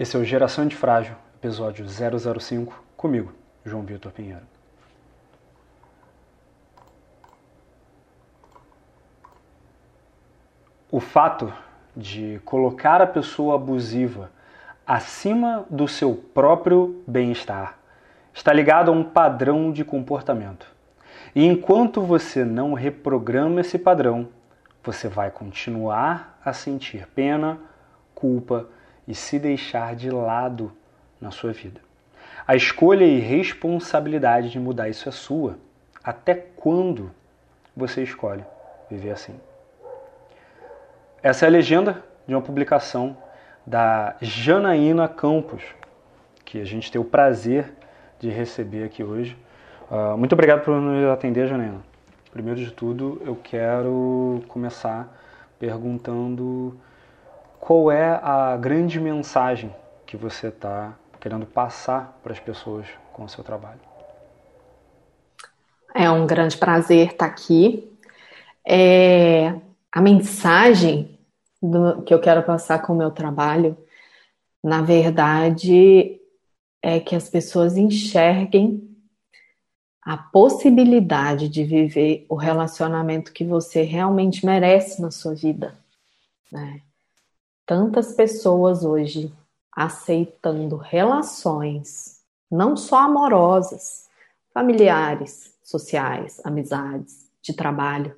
Esse é o Geração de Frágil, episódio 005, comigo, João Vitor Pinheiro. O fato de colocar a pessoa abusiva acima do seu próprio bem-estar está ligado a um padrão de comportamento. E enquanto você não reprograma esse padrão, você vai continuar a sentir pena, culpa e se deixar de lado na sua vida. A escolha e responsabilidade de mudar isso é sua. Até quando você escolhe viver assim? Essa é a legenda de uma publicação da Janaína Campos, que a gente tem o prazer de receber aqui hoje. Uh, muito obrigado por nos atender, Janaína. Primeiro de tudo, eu quero começar perguntando qual é a grande mensagem que você está querendo passar para as pessoas com o seu trabalho. É um grande prazer estar aqui. É, a mensagem do, que eu quero passar com o meu trabalho, na verdade, é que as pessoas enxerguem a possibilidade de viver o relacionamento que você realmente merece na sua vida. Né? Tantas pessoas hoje aceitando relações, não só amorosas, familiares, sociais, amizades, de trabalho,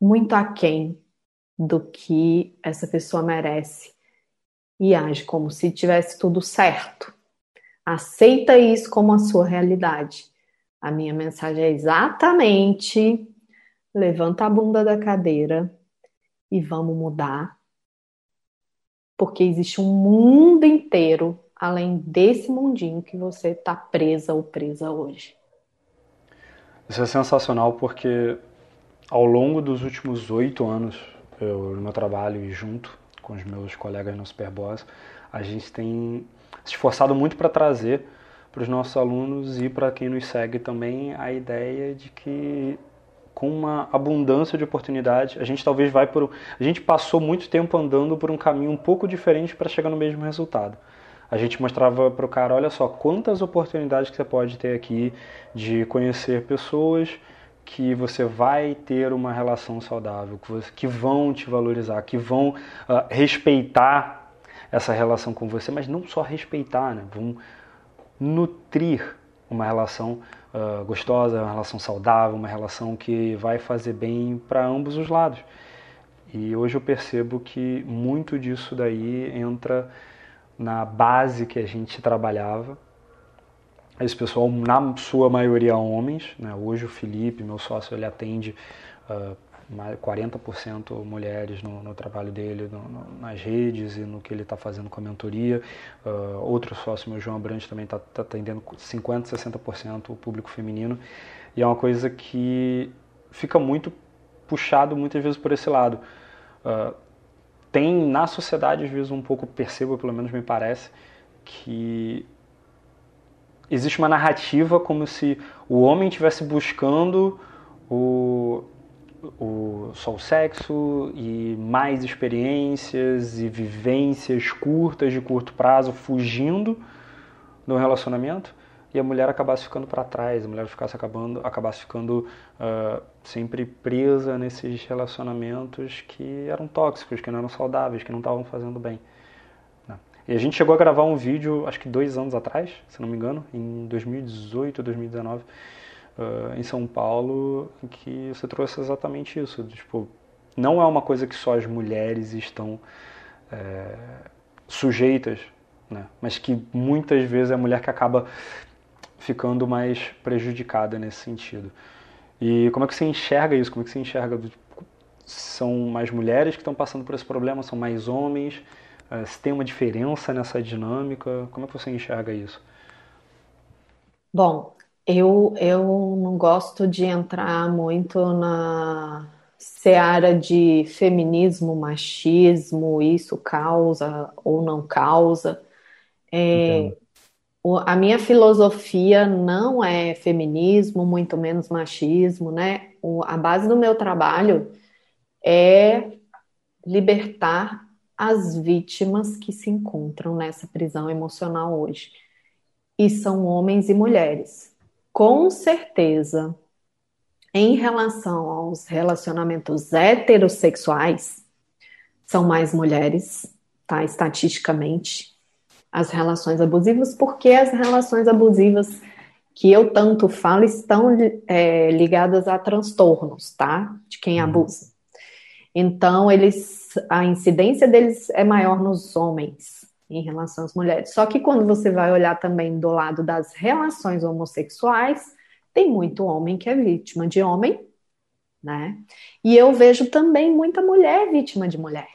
muito aquém do que essa pessoa merece e age como se tivesse tudo certo. Aceita isso como a sua realidade. A minha mensagem é exatamente: levanta a bunda da cadeira e vamos mudar porque existe um mundo inteiro além desse mundinho que você está presa ou presa hoje. Isso é sensacional porque ao longo dos últimos oito anos, eu, no meu trabalho e junto com os meus colegas no Superboss, a gente tem se esforçado muito para trazer para os nossos alunos e para quem nos segue também a ideia de que com uma abundância de oportunidades. A gente talvez vai por. A gente passou muito tempo andando por um caminho um pouco diferente para chegar no mesmo resultado. A gente mostrava para o cara, olha só, quantas oportunidades que você pode ter aqui de conhecer pessoas que você vai ter uma relação saudável, que, você, que vão te valorizar, que vão uh, respeitar essa relação com você, mas não só respeitar, né? vão nutrir uma relação uh, gostosa, uma relação saudável, uma relação que vai fazer bem para ambos os lados. E hoje eu percebo que muito disso daí entra na base que a gente trabalhava. Esse pessoal, na sua maioria, homens. Né? Hoje o Felipe, meu sócio, ele atende uh, 40% mulheres no, no, trabalho dele, no, no, nas redes e no que ele está fazendo com a mentoria. Uh, outro sócio, meu João Abrantes, também está tá atendendo 50%, 60% o público feminino. E é uma coisa que fica muito puxado muitas vezes por esse lado. Uh, tem na sociedade, às vezes, um pouco, percebo, pelo menos me parece, que existe uma narrativa como se o homem estivesse buscando o, o, só o sexo e mais experiências e vivências curtas de curto prazo fugindo do relacionamento e a mulher acabasse ficando para trás, a mulher ficasse acabando, acabasse ficando uh, sempre presa nesses relacionamentos que eram tóxicos, que não eram saudáveis, que não estavam fazendo bem. Né? E a gente chegou a gravar um vídeo, acho que dois anos atrás, se não me engano, em 2018 ou 2019, uh, em São Paulo que você trouxe exatamente isso. Tipo, não é uma coisa que só as mulheres estão é, sujeitas, né? mas que muitas vezes é a mulher que acaba ficando mais prejudicada nesse sentido. E como é que você enxerga isso? Como é que você enxerga? São mais mulheres que estão passando por esse problema? São mais homens? Uh, se tem uma diferença nessa dinâmica? Como é que você enxerga isso? Bom, eu, eu não gosto de entrar muito na seara de feminismo, machismo, isso causa ou não causa. É, a minha filosofia não é feminismo, muito menos machismo, né? A base do meu trabalho é libertar as vítimas que se encontram nessa prisão emocional hoje. E são homens e mulheres. Com certeza, em relação aos relacionamentos heterossexuais, são mais mulheres, tá? Estatisticamente, as relações abusivas, porque as relações abusivas que eu tanto falo estão é, ligadas a transtornos, tá? De quem uhum. abusa. Então, eles, a incidência deles é maior nos homens em relação às mulheres. Só que quando você vai olhar também do lado das relações homossexuais, tem muito homem que é vítima de homem, né? E eu vejo também muita mulher vítima de mulher.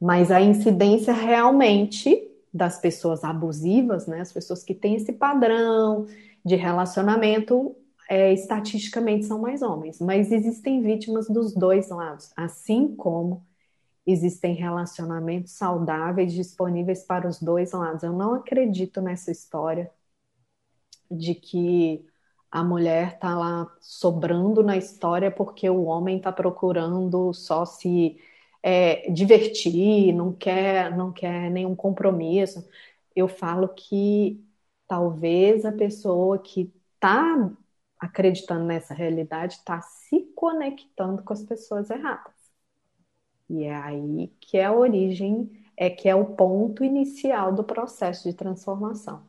Mas a incidência realmente das pessoas abusivas, né, as pessoas que têm esse padrão de relacionamento, é, estatisticamente são mais homens, mas existem vítimas dos dois lados, assim como existem relacionamentos saudáveis disponíveis para os dois lados. Eu não acredito nessa história de que a mulher está lá sobrando na história porque o homem está procurando só se é, divertir, não quer, não quer nenhum compromisso. Eu falo que talvez a pessoa que está acreditando nessa realidade está se conectando com as pessoas erradas. E é aí que é a origem, é que é o ponto inicial do processo de transformação.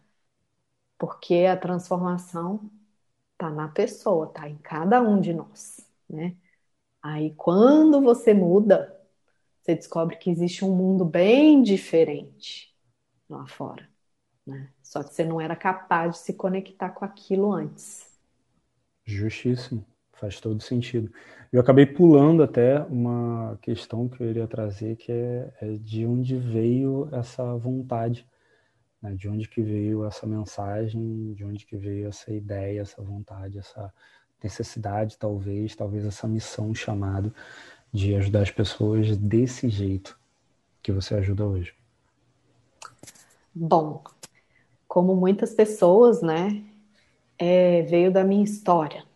Porque a transformação está na pessoa, está em cada um de nós, né? Aí quando você muda, você descobre que existe um mundo bem diferente lá fora. Né? Só que você não era capaz de se conectar com aquilo antes. Justíssimo, faz todo sentido. Eu acabei pulando até uma questão que eu iria trazer, que é, é de onde veio essa vontade, né? de onde que veio essa mensagem, de onde que veio essa ideia, essa vontade, essa necessidade, talvez, talvez essa missão, chamado de ajudar as pessoas desse jeito que você ajuda hoje? Bom, como muitas pessoas, né, é, veio da minha história.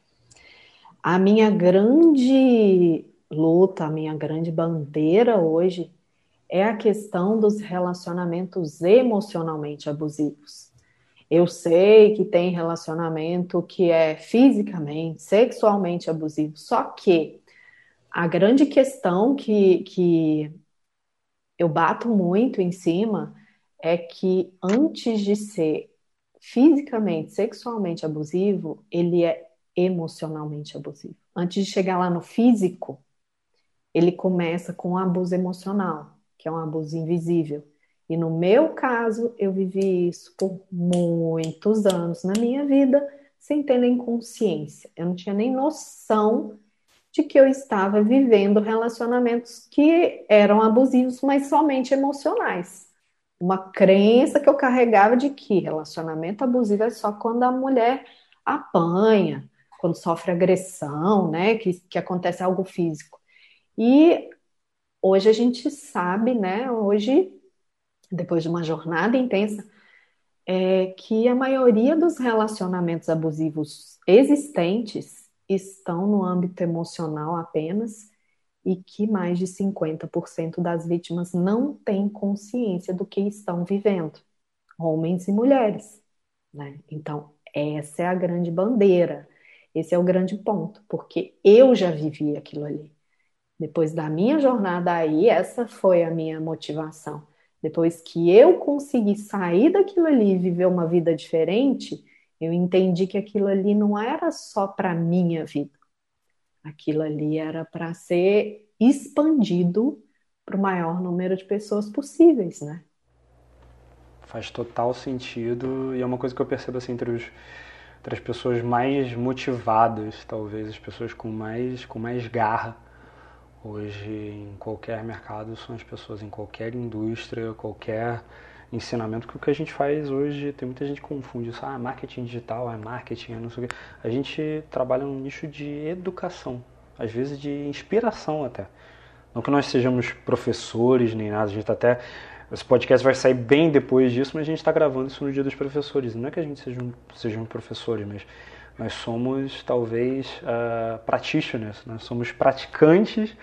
A minha grande luta, a minha grande bandeira hoje é a questão dos relacionamentos emocionalmente abusivos. Eu sei que tem relacionamento que é fisicamente, sexualmente abusivo, só que a grande questão que, que eu bato muito em cima é que antes de ser fisicamente, sexualmente abusivo, ele é emocionalmente abusivo. Antes de chegar lá no físico, ele começa com um abuso emocional, que é um abuso invisível. E no meu caso, eu vivi isso por muitos anos na minha vida, sem ter nem consciência. Eu não tinha nem noção de que eu estava vivendo relacionamentos que eram abusivos, mas somente emocionais. Uma crença que eu carregava de que relacionamento abusivo é só quando a mulher apanha, quando sofre agressão, né, que, que acontece algo físico. E hoje a gente sabe, né, hoje, depois de uma jornada intensa, é que a maioria dos relacionamentos abusivos existentes estão no âmbito emocional apenas e que mais de 50% das vítimas não têm consciência do que estão vivendo, homens e mulheres. Né? Então, essa é a grande bandeira, esse é o grande ponto, porque eu já vivi aquilo ali. Depois da minha jornada aí, essa foi a minha motivação. Depois que eu consegui sair daquilo ali e viver uma vida diferente, eu entendi que aquilo ali não era só para minha vida. Aquilo ali era para ser expandido para o maior número de pessoas possíveis, né? Faz total sentido e é uma coisa que eu percebo assim entre, os, entre as pessoas mais motivadas, talvez as pessoas com mais com mais garra hoje em qualquer mercado são as pessoas em qualquer indústria, qualquer ensinamento que o que a gente faz hoje, tem muita gente que confunde isso, ah, marketing digital, é marketing, é não sei o quê. A gente trabalha num nicho de educação, às vezes de inspiração até. Não que nós sejamos professores nem nada, a gente tá até. Esse podcast vai sair bem depois disso, mas a gente está gravando isso no dia dos professores. Não é que a gente seja um, sejam professores, mas nós somos talvez uh, practitioners, nós somos praticantes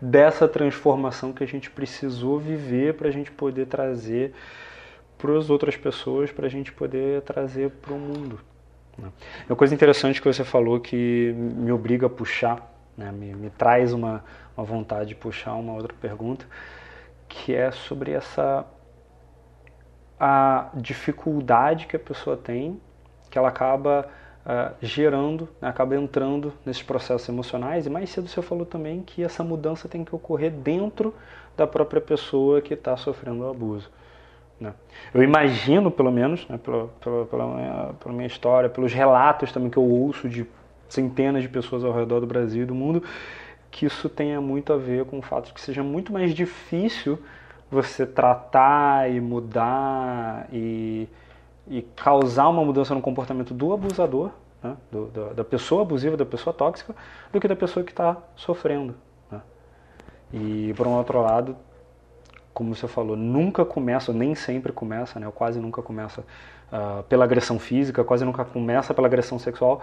dessa transformação que a gente precisou viver para a gente poder trazer para as outras pessoas, para a gente poder trazer para o mundo. Né? Uma coisa interessante que você falou que me obriga a puxar, né? me, me traz uma, uma vontade de puxar uma outra pergunta, que é sobre essa a dificuldade que a pessoa tem, que ela acaba uh, gerando, né, acaba entrando nesses processos emocionais. E mais cedo você falou também que essa mudança tem que ocorrer dentro da própria pessoa que está sofrendo o abuso. Né? Eu imagino, pelo menos, né, pela, pela, pela, minha, pela minha história, pelos relatos também que eu ouço de centenas de pessoas ao redor do Brasil e do mundo, que isso tenha muito a ver com o fato de que seja muito mais difícil você tratar e mudar e, e causar uma mudança no comportamento do abusador, né? do, da, da, pessoa abusiva, da pessoa tóxica, do que da pessoa que está sofrendo. Né? E, por um outro lado, como você falou, nunca começa, nem sempre começa, né? quase nunca começa uh, pela agressão física, quase nunca começa pela agressão sexual,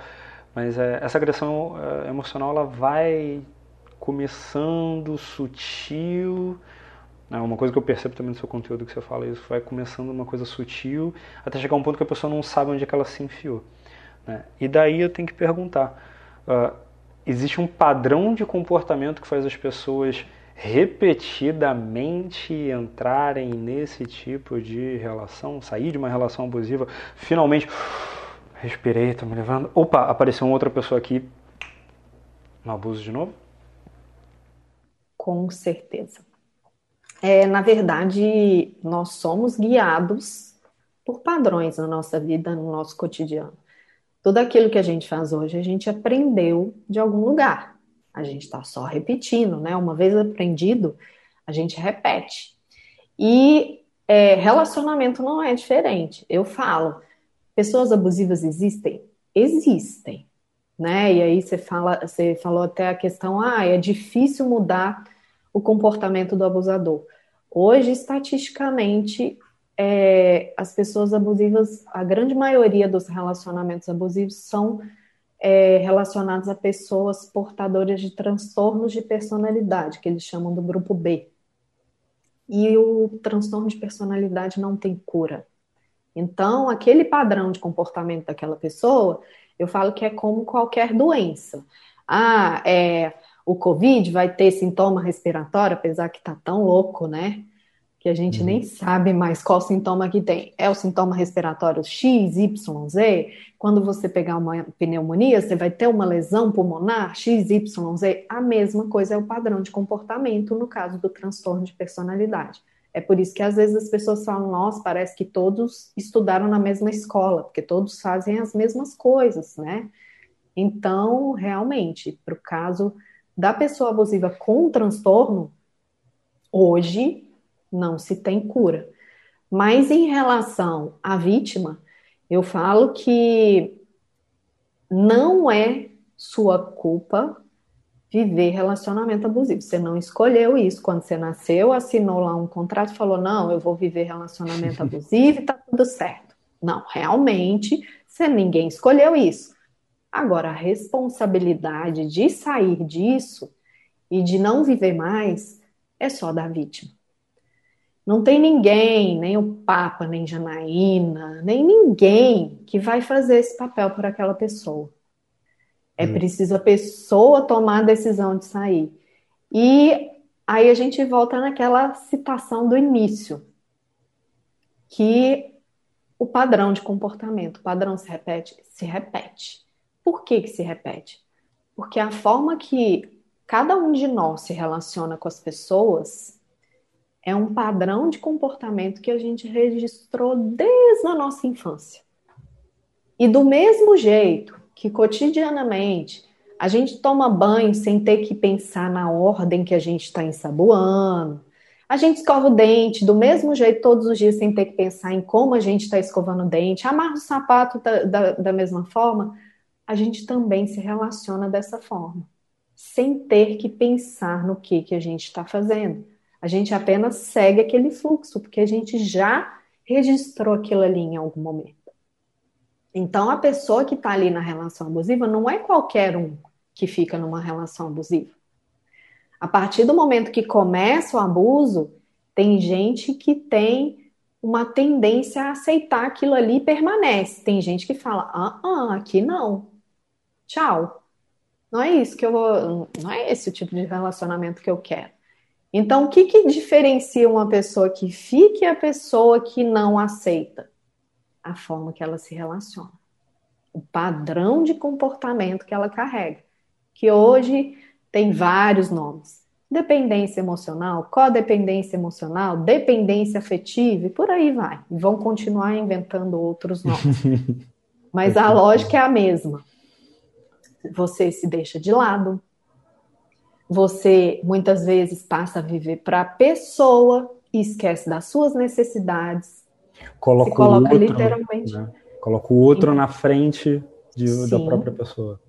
mas é, essa agressão uh, emocional ela vai começando sutil, é uma coisa que eu percebo também no seu conteúdo que você fala, isso vai começando uma coisa sutil, até chegar um ponto que a pessoa não sabe onde é que ela se enfiou. Né? E daí eu tenho que perguntar, uh, existe um padrão de comportamento que faz as pessoas repetidamente entrarem nesse tipo de relação, sair de uma relação abusiva, finalmente respirei, estou me levando, opa, apareceu uma outra pessoa aqui no abuso de novo? Com certeza. É, na verdade, nós somos guiados por padrões na nossa vida, no nosso cotidiano. Tudo aquilo que a gente faz hoje, a gente aprendeu de algum lugar. A gente está só repetindo, né? Uma vez aprendido, a gente repete. E é, relacionamento não é diferente. Eu falo, pessoas abusivas existem? Existem, né? E aí você fala, você falou até a questão, ah, é difícil mudar o comportamento do abusador. Hoje, estatisticamente, é, as pessoas abusivas, a grande maioria dos relacionamentos abusivos são é, relacionados a pessoas portadoras de transtornos de personalidade, que eles chamam do grupo B. E o transtorno de personalidade não tem cura. Então, aquele padrão de comportamento daquela pessoa, eu falo que é como qualquer doença. Ah, é, o Covid vai ter sintoma respiratório, apesar que tá tão louco, né? Que a gente uhum. nem sabe mais qual sintoma que tem. É o sintoma respiratório X, Y, Z? Quando você pegar uma pneumonia, você vai ter uma lesão pulmonar X, Y, Z? A mesma coisa é o padrão de comportamento no caso do transtorno de personalidade. É por isso que às vezes as pessoas falam, nossa, parece que todos estudaram na mesma escola, porque todos fazem as mesmas coisas, né? Então, realmente, para o caso da pessoa abusiva com transtorno, hoje não se tem cura. Mas em relação à vítima, eu falo que não é sua culpa viver relacionamento abusivo. Você não escolheu isso. Quando você nasceu, assinou lá um contrato falou: não, eu vou viver relacionamento abusivo e tá tudo certo. Não, realmente, você ninguém escolheu isso. Agora, a responsabilidade de sair disso e de não viver mais é só da vítima. Não tem ninguém, nem o Papa, nem Janaína, nem ninguém que vai fazer esse papel por aquela pessoa. É hum. preciso a pessoa tomar a decisão de sair. E aí a gente volta naquela citação do início, que o padrão de comportamento, o padrão se repete, se repete. Por que, que se repete? Porque a forma que cada um de nós se relaciona com as pessoas é um padrão de comportamento que a gente registrou desde a nossa infância. E do mesmo jeito que cotidianamente a gente toma banho sem ter que pensar na ordem que a gente está ensaboando, a gente escova o dente do mesmo jeito todos os dias sem ter que pensar em como a gente está escovando o dente, amarra o sapato da, da, da mesma forma, a gente também se relaciona dessa forma, sem ter que pensar no que, que a gente está fazendo. A gente apenas segue aquele fluxo, porque a gente já registrou aquilo ali em algum momento. Então, a pessoa que está ali na relação abusiva não é qualquer um que fica numa relação abusiva. A partir do momento que começa o abuso, tem gente que tem uma tendência a aceitar aquilo ali e permanece. Tem gente que fala: ah, ah, aqui não. Tchau. Não é isso que eu vou. Não é esse o tipo de relacionamento que eu quero. Então, o que, que diferencia uma pessoa que fica e a pessoa que não aceita? A forma que ela se relaciona. O padrão de comportamento que ela carrega. Que hoje tem vários nomes dependência emocional, codependência emocional, dependência afetiva e por aí vai. E vão continuar inventando outros nomes. Mas a lógica é a mesma. Você se deixa de lado. Você muitas vezes passa a viver para a pessoa e esquece das suas necessidades. Coloca, coloca o outro, literalmente. Né? Coloca o outro na frente de, da própria pessoa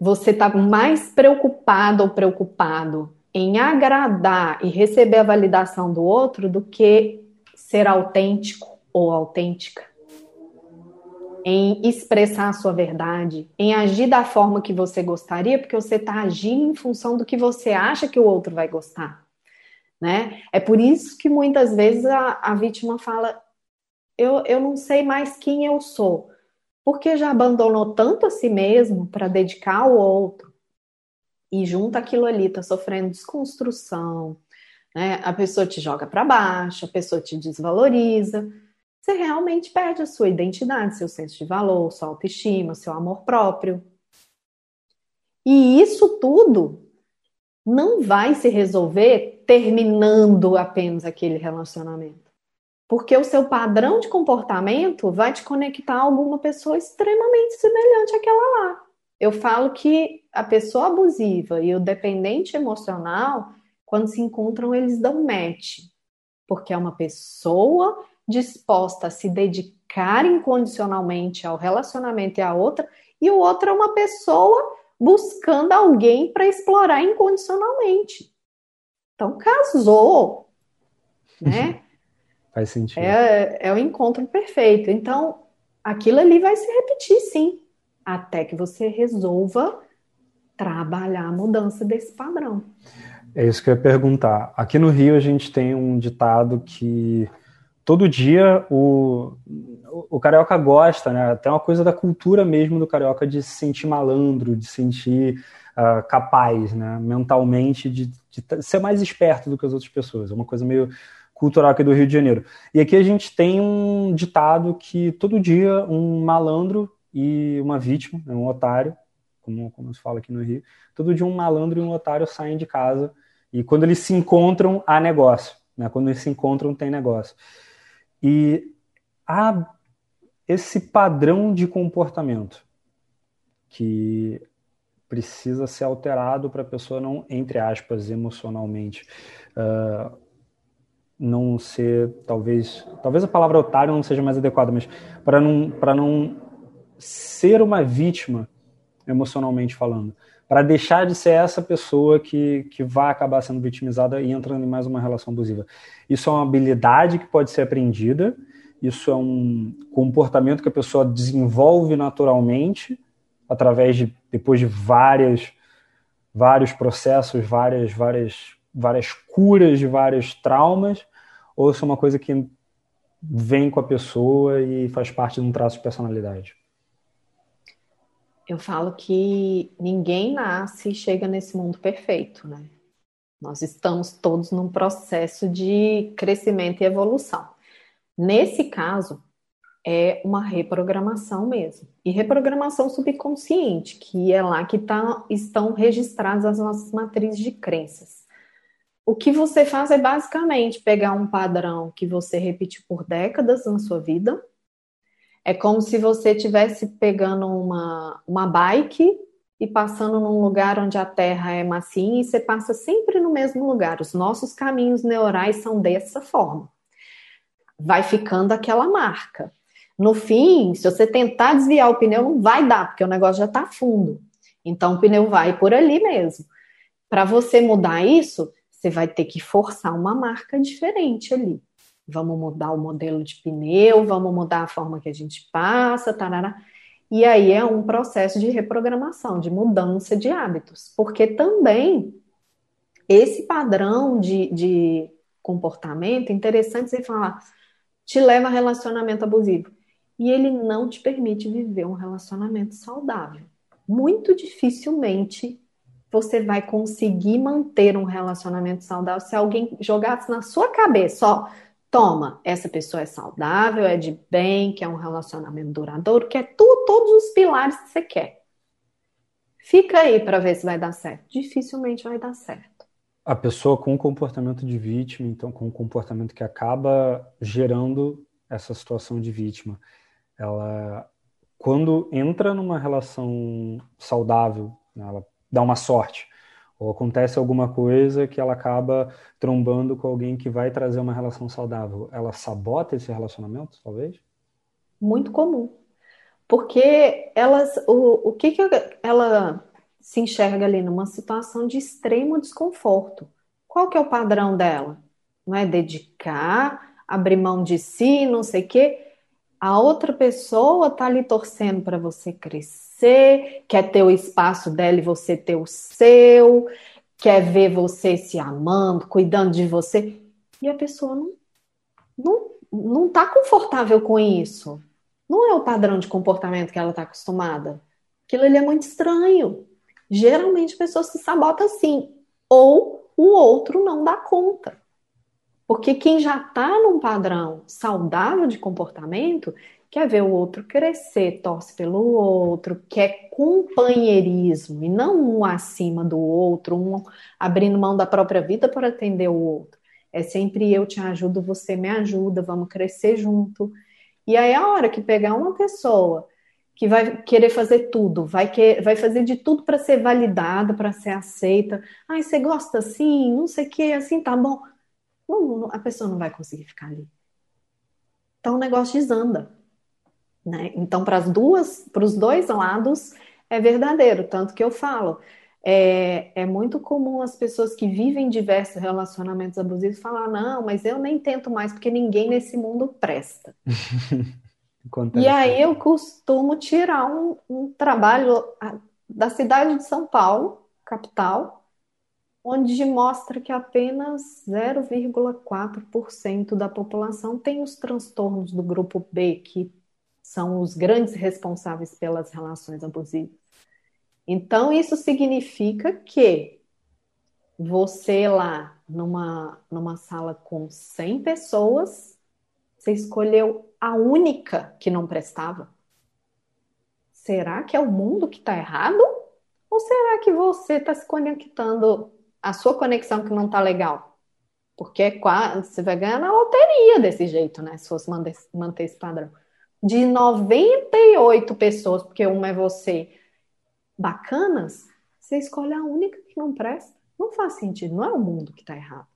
você está mais preocupado ou preocupado em agradar e receber a validação do outro do que ser autêntico ou autêntica. Em expressar a sua verdade, em agir da forma que você gostaria, porque você está agindo em função do que você acha que o outro vai gostar. Né? É por isso que muitas vezes a, a vítima fala: eu, eu não sei mais quem eu sou porque já abandonou tanto a si mesmo para dedicar ao outro e junto aquilo ali está sofrendo desconstrução, né? A pessoa te joga para baixo, a pessoa te desvaloriza. Você realmente perde a sua identidade, seu senso de valor, sua autoestima, seu amor próprio. E isso tudo não vai se resolver terminando apenas aquele relacionamento. Porque o seu padrão de comportamento vai te conectar a alguma pessoa extremamente semelhante àquela lá. Eu falo que a pessoa abusiva e o dependente emocional, quando se encontram, eles dão match. Porque é uma pessoa disposta a se dedicar incondicionalmente ao relacionamento e à outra, e o outro é uma pessoa buscando alguém para explorar incondicionalmente. Então, casou, né? Faz sentido. É, é o encontro perfeito. Então, aquilo ali vai se repetir, sim, até que você resolva trabalhar a mudança desse padrão. É isso que eu ia perguntar. Aqui no Rio a gente tem um ditado que todo dia o, o carioca gosta, né? Até uma coisa da cultura mesmo do carioca de se sentir malandro, de se sentir uh, capaz, né? Mentalmente, de, de, ser mais esperto do que as outras pessoas. É uma coisa meio cultural aqui do Rio de Janeiro. E aqui a gente tem um ditado que todo dia um malandro e uma vítima, né, um otário, como, como se fala aqui no Rio, todo dia um malandro e um otário saem de casa e quando eles se encontram, há negócio. Né? Quando eles se encontram, tem negócio. E há esse padrão de comportamento que precisa ser alterado para a pessoa não, entre aspas, emocionalmente. Uh, não ser, talvez, talvez a palavra otário não seja mais adequada, mas para não, para não ser uma vítima emocionalmente falando, para deixar de ser essa pessoa que, que vai acabar sendo vitimizada e entrando em mais uma relação abusiva. Isso é uma habilidade que pode ser aprendida, isso é um comportamento que a pessoa desenvolve naturalmente através de depois de várias vários processos, várias várias várias curas de vários traumas, ou se é uma coisa que vem com a pessoa e faz parte de um traço de personalidade? Eu falo que ninguém nasce e chega nesse mundo perfeito, né? Nós estamos todos num processo de crescimento e evolução. Nesse caso, é uma reprogramação mesmo. E reprogramação subconsciente, que é lá que tá, estão registradas as nossas matrizes de crenças o que você faz é basicamente pegar um padrão que você repetiu por décadas na sua vida. É como se você estivesse pegando uma, uma bike e passando num lugar onde a terra é macia e você passa sempre no mesmo lugar. Os nossos caminhos neurais são dessa forma. Vai ficando aquela marca. No fim, se você tentar desviar o pneu, não vai dar, porque o negócio já está fundo. Então o pneu vai por ali mesmo. Para você mudar isso, você vai ter que forçar uma marca diferente ali. Vamos mudar o modelo de pneu, vamos mudar a forma que a gente passa, tarará. E aí é um processo de reprogramação, de mudança de hábitos, porque também esse padrão de, de comportamento, interessante você falar, te leva a relacionamento abusivo. E ele não te permite viver um relacionamento saudável. Muito dificilmente você vai conseguir manter um relacionamento saudável se alguém jogasse na sua cabeça, ó, toma, essa pessoa é saudável, é de bem, quer um relacionamento duradouro, quer tu, todos os pilares que você quer. Fica aí para ver se vai dar certo. Dificilmente vai dar certo. A pessoa com comportamento de vítima, então com um comportamento que acaba gerando essa situação de vítima, ela quando entra numa relação saudável, né, ela dá uma sorte, ou acontece alguma coisa que ela acaba trombando com alguém que vai trazer uma relação saudável, ela sabota esse relacionamento, talvez? Muito comum. Porque elas, o, o que, que ela se enxerga ali numa situação de extremo desconforto? Qual que é o padrão dela? Não é dedicar, abrir mão de si, não sei o quê. A outra pessoa tá ali torcendo para você crescer, quer ter o espaço dela e você ter o seu, quer ver você se amando, cuidando de você. E a pessoa não, não, não tá confortável com isso. Não é o padrão de comportamento que ela está acostumada. Aquilo ali é muito estranho. Geralmente a pessoa se sabota assim. Ou o outro não dá conta. Porque quem já está num padrão saudável de comportamento quer ver o outro crescer, torce pelo outro, quer companheirismo e não um acima do outro, um abrindo mão da própria vida para atender o outro. É sempre eu te ajudo, você me ajuda, vamos crescer junto. E aí, a hora que pegar uma pessoa que vai querer fazer tudo, vai, que, vai fazer de tudo para ser validada, para ser aceita. Ai, você gosta assim, não sei o que, assim tá bom. Não, não, a pessoa não vai conseguir ficar ali. Então o negócio desanda. Né? Então, para as duas, para os dois lados, é verdadeiro. Tanto que eu falo, é, é, muito comum as pessoas que vivem diversos relacionamentos abusivos falar: não, mas eu nem tento mais porque ninguém nesse mundo presta. e aí eu costumo tirar um, um trabalho da cidade de São Paulo, capital, onde mostra que apenas 0,4% da população tem os transtornos do grupo B, que são os grandes responsáveis pelas relações abusivas. Então, isso significa que você lá, numa, numa sala com 100 pessoas, você escolheu a única que não prestava? Será que é o mundo que está errado? Ou será que você está se conectando, a sua conexão que não está legal? Porque é quase, você vai ganhar na loteria desse jeito, né? Se fosse manter, manter esse padrão. De 98 pessoas, porque uma é você, bacanas, você escolhe a única que não presta. Não faz sentido, não é o mundo que está errado.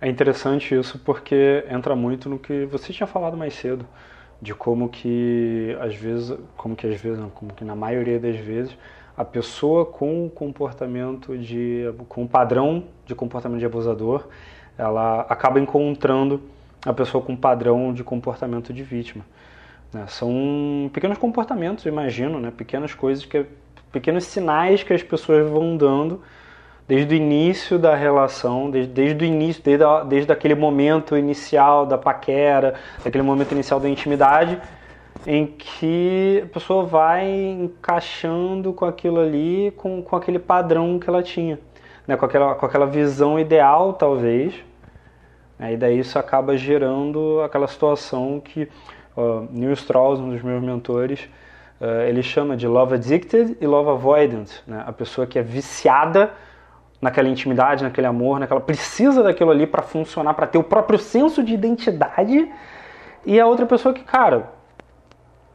É interessante isso porque entra muito no que você tinha falado mais cedo, de como que às vezes, como que às vezes, não, como que na maioria das vezes a pessoa com comportamento de, com padrão de comportamento de abusador, ela acaba encontrando a pessoa com padrão de comportamento de vítima. Né? São pequenos comportamentos, imagino, né? pequenas coisas, que, pequenos sinais que as pessoas vão dando desde o início da relação, desde, desde o início, desde, a, desde aquele momento inicial da paquera, daquele momento inicial da intimidade, em que a pessoa vai encaixando com aquilo ali, com, com aquele padrão que ela tinha, né? com, aquela, com aquela visão ideal, talvez, né? e daí isso acaba gerando aquela situação que uh, Neil Strauss, um dos meus mentores, uh, ele chama de love addicted e love avoidant, né? A pessoa que é viciada naquela intimidade, naquele amor, naquela precisa daquilo ali para funcionar, para ter o próprio senso de identidade, e a outra pessoa que, cara,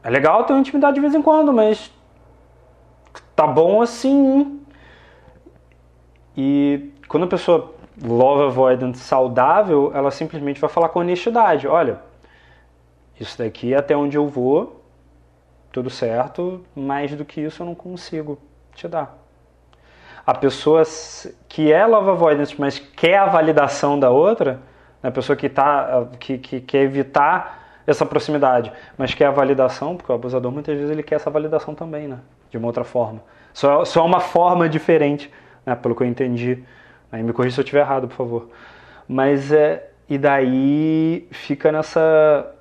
é legal ter uma intimidade de vez em quando, mas tá bom assim. E quando a pessoa love avoidant saudável, ela simplesmente vai falar com honestidade, olha, isso daqui é até onde eu vou, tudo certo, mais do que isso eu não consigo te dar. A pessoa que é love avoidance, mas quer a validação da outra, né, a pessoa que, tá, que, que quer evitar essa proximidade, mas quer a validação, porque o abusador muitas vezes ele quer essa validação também, né? De uma outra forma. Só, só uma forma diferente, né? Pelo que eu entendi Aí me corrija se eu estiver errado, por favor. Mas é. E daí fica nessa.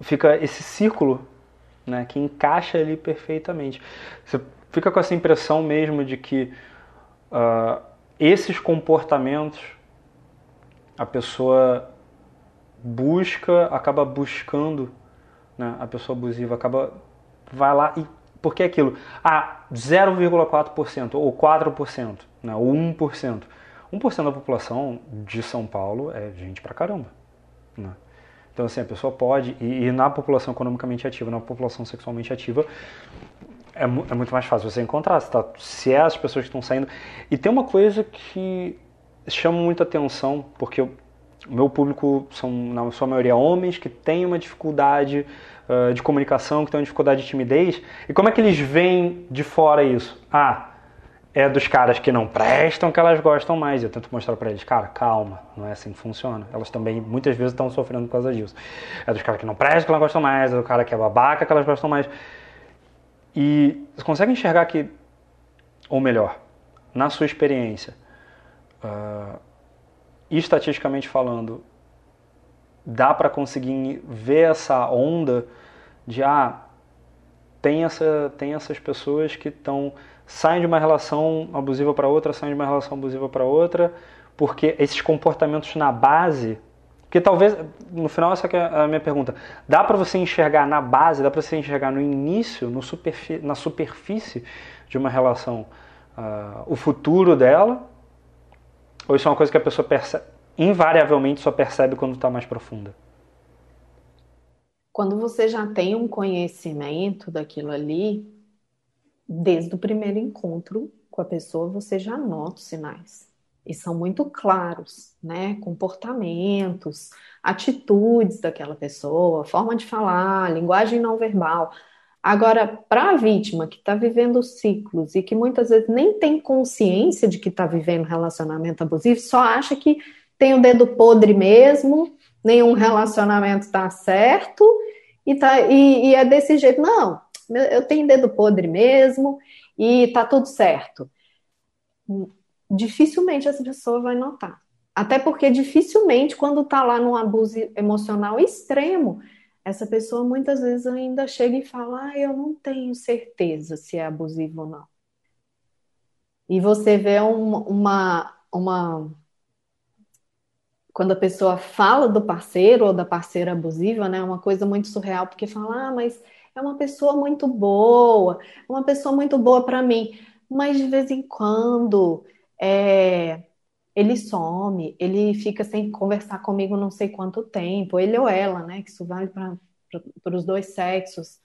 Fica esse círculo né, que encaixa ali perfeitamente. Você fica com essa impressão mesmo de que uh, esses comportamentos a pessoa busca, acaba buscando, né, a pessoa abusiva acaba vai lá e porque é aquilo, ah, 0,4% ou 4%, né, ou 1%. 1% da população de São Paulo é gente pra caramba. Né? Então, assim, a pessoa pode, e, e, na população economicamente ativa, na população sexualmente ativa, é, é muito mais fácil você encontrar. Se, tá, se é as pessoas que estão saindo. E tem uma coisa que chama muita atenção, porque o meu público são, na sua maioria, homens que têm uma dificuldade uh, de comunicação, que têm uma dificuldade de timidez. E como é que eles veem de fora isso? Ah, é dos caras que não prestam que elas gostam mais. Eu tento mostrar para eles, cara, calma, não é assim que funciona. Elas também muitas vezes estão sofrendo por causa disso. É dos caras que não prestam que elas gostam mais, é do cara que é babaca que elas gostam mais. E você consegue enxergar que, ou melhor, na sua experiência, uh, estatisticamente falando, dá para conseguir ver essa onda de ah, tem, essa, tem essas pessoas que estão saem de uma relação abusiva para outra, saem de uma relação abusiva para outra, porque esses comportamentos na base, que talvez, no final essa é a minha pergunta, dá para você enxergar na base, dá para você enxergar no início, no superfí na superfície de uma relação, uh, o futuro dela, ou isso é uma coisa que a pessoa percebe, invariavelmente só percebe quando está mais profunda? Quando você já tem um conhecimento daquilo ali, desde o primeiro encontro com a pessoa, você já nota os sinais. E são muito claros, né? Comportamentos, atitudes daquela pessoa, forma de falar, linguagem não verbal. Agora, para a vítima que está vivendo ciclos e que muitas vezes nem tem consciência de que está vivendo relacionamento abusivo, só acha que tem o dedo podre mesmo, nenhum relacionamento está certo e, tá, e, e é desse jeito. Não, eu tenho dedo podre mesmo e tá tudo certo. Dificilmente essa pessoa vai notar. Até porque dificilmente, quando tá lá num abuso emocional extremo, essa pessoa muitas vezes ainda chega e fala: ah, eu não tenho certeza se é abusivo ou não. E você vê uma, uma, uma quando a pessoa fala do parceiro ou da parceira abusiva, né, é uma coisa muito surreal, porque fala, ah, mas é uma pessoa muito boa, é uma pessoa muito boa para mim, mas de vez em quando é, ele some, ele fica sem conversar comigo não sei quanto tempo, ele ou ela, né? Que isso vale para os dois sexos.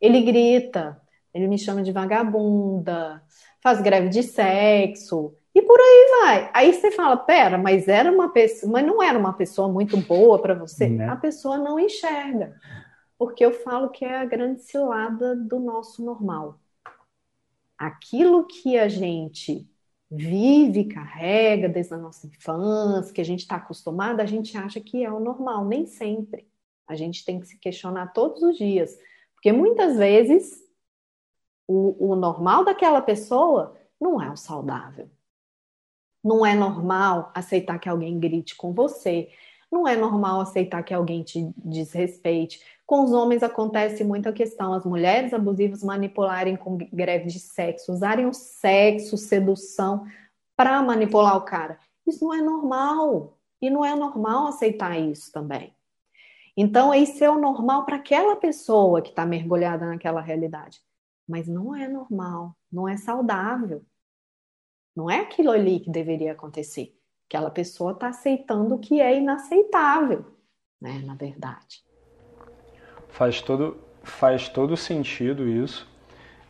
Ele grita, ele me chama de vagabunda, faz greve de sexo, e por aí vai. Aí você fala, pera, mas era uma pessoa, mas não era uma pessoa muito boa para você. Né? A pessoa não enxerga porque eu falo que é a grande cilada do nosso normal. Aquilo que a gente vive, carrega desde a nossa infância, que a gente está acostumado, a gente acha que é o normal, nem sempre. A gente tem que se questionar todos os dias, porque muitas vezes o, o normal daquela pessoa não é o saudável. Não é normal aceitar que alguém grite com você. Não é normal aceitar que alguém te desrespeite. Com os homens acontece muita questão, as mulheres abusivas manipularem com greve de sexo, usarem o sexo, sedução para manipular o cara. Isso não é normal. E não é normal aceitar isso também. Então, isso é o normal para aquela pessoa que está mergulhada naquela realidade. Mas não é normal, não é saudável. Não é aquilo ali que deveria acontecer. Aquela pessoa está aceitando o que é inaceitável, né, na verdade. Faz todo, faz todo sentido isso.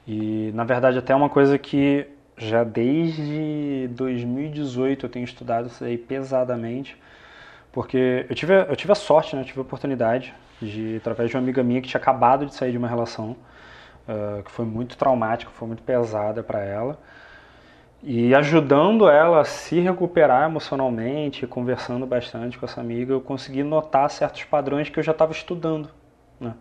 E, na verdade, até uma coisa que já desde 2018 eu tenho estudado isso aí pesadamente. Porque eu tive, eu tive a sorte, né? Eu tive a oportunidade de, através de uma amiga minha que tinha acabado de sair de uma relação uh, que foi muito traumática, foi muito pesada para ela. E ajudando ela a se recuperar emocionalmente, conversando bastante com essa amiga, eu consegui notar certos padrões que eu já estava estudando né,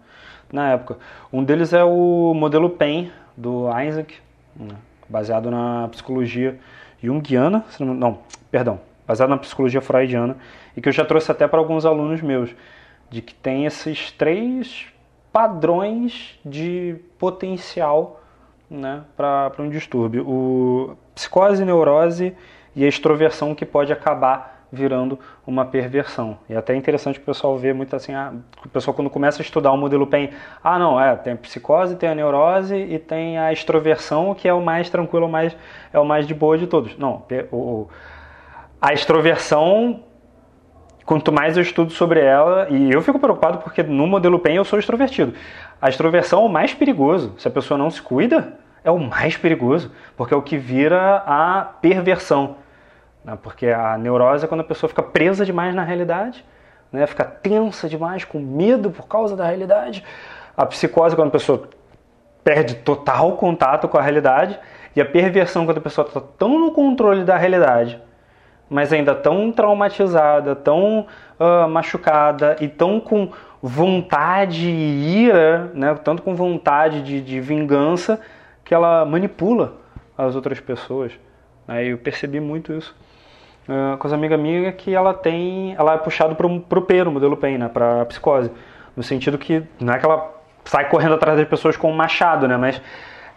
na época. Um deles é o modelo PEN do Isaac, né, baseado na psicologia junguiana, não, perdão, baseada na psicologia freudiana, e que eu já trouxe até para alguns alunos meus, de que tem esses três padrões de potencial né, para um distúrbio. O psicose, neurose e a extroversão que pode acabar virando uma perversão. E é até interessante que o pessoal vê muito assim, ah, o pessoal quando começa a estudar o modelo PEN, ah não, é, tem a psicose, tem a neurose e tem a extroversão, que é o mais tranquilo, o mais, é o mais de boa de todos. Não, o, a extroversão, quanto mais eu estudo sobre ela, e eu fico preocupado porque no modelo PEN eu sou extrovertido. A extroversão é o mais perigoso. Se a pessoa não se cuida, é o mais perigoso, porque é o que vira a perversão. Né? Porque a neurose é quando a pessoa fica presa demais na realidade, né? fica tensa demais, com medo por causa da realidade. A psicose é quando a pessoa perde total contato com a realidade. E a perversão é quando a pessoa está tão no controle da realidade, mas ainda tão traumatizada, tão uh, machucada e tão com vontade e ira, né? tanto com vontade de, de vingança, que ela manipula as outras pessoas. Aí eu percebi muito isso uh, com as amigas minhas que ela tem, ela é puxada pro, pro P, no modelo PEN, né, pra psicose. No sentido que, não é que ela sai correndo atrás das pessoas com um machado, né, mas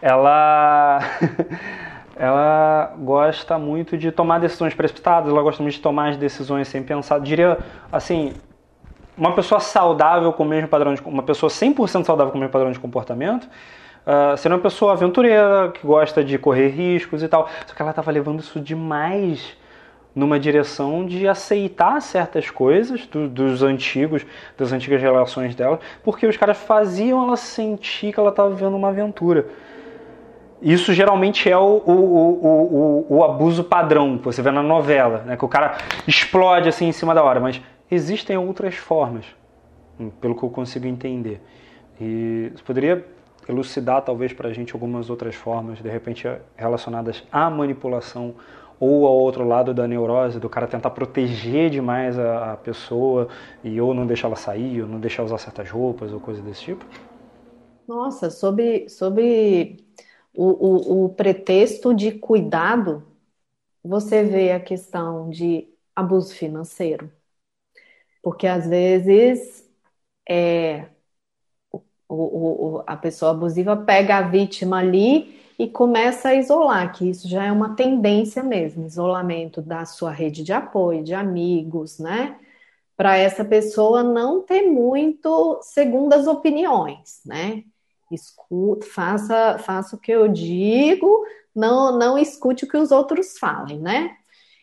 ela... ela gosta muito de tomar decisões precipitadas, ela gosta muito de tomar as decisões sem pensar. Diria assim, uma pessoa saudável com o mesmo padrão de uma pessoa 100% saudável com o mesmo padrão de comportamento, uh, uma pessoa aventureira que gosta de correr riscos e tal. Só que ela estava levando isso demais numa direção de aceitar certas coisas do, dos antigos, das antigas relações dela, porque os caras faziam ela sentir que ela estava vivendo uma aventura. Isso geralmente é o, o, o, o, abuso padrão que você vê na novela, né? que o cara explode assim em cima da hora, mas existem outras formas, pelo que eu consigo entender. E você poderia elucidar talvez para a gente algumas outras formas, de repente relacionadas à manipulação ou ao outro lado da neurose, do cara tentar proteger demais a, a pessoa e ou não deixar ela sair, ou não deixar usar certas roupas ou coisa desse tipo? Nossa, sobre, sobre o, o, o pretexto de cuidado, você vê a questão de abuso financeiro. Porque às vezes é, o, o, a pessoa abusiva pega a vítima ali e começa a isolar, que isso já é uma tendência mesmo, isolamento da sua rede de apoio, de amigos, né? Para essa pessoa não ter muito segundas opiniões, né? Escuta, faça, faça o que eu digo, não, não escute o que os outros falem, né?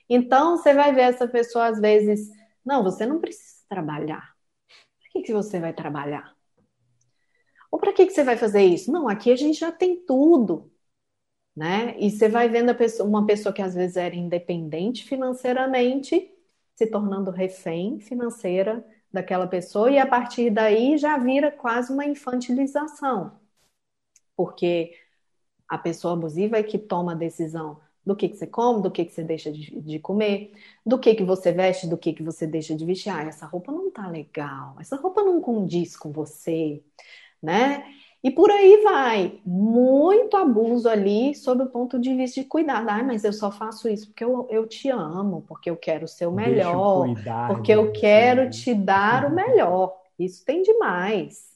Então você vai ver essa pessoa às vezes, não, você não precisa trabalhar. Por que, que você vai trabalhar? Ou para que, que você vai fazer isso? Não, aqui a gente já tem tudo né? E você vai vendo pessoa, uma pessoa que às vezes era independente financeiramente, se tornando refém financeira daquela pessoa, e a partir daí já vira quase uma infantilização, porque a pessoa abusiva é que toma a decisão do que, que você come, do que, que você deixa de, de comer, do que, que você veste, do que, que você deixa de vestir. Ah, essa roupa não tá legal, essa roupa não condiz com você, né? E por aí vai. Muito abuso ali sob o ponto de vista de cuidado. Ai, mas eu só faço isso porque eu, eu te amo, porque eu quero ser o melhor, cuidar, porque eu quero te dar o melhor. Isso tem demais.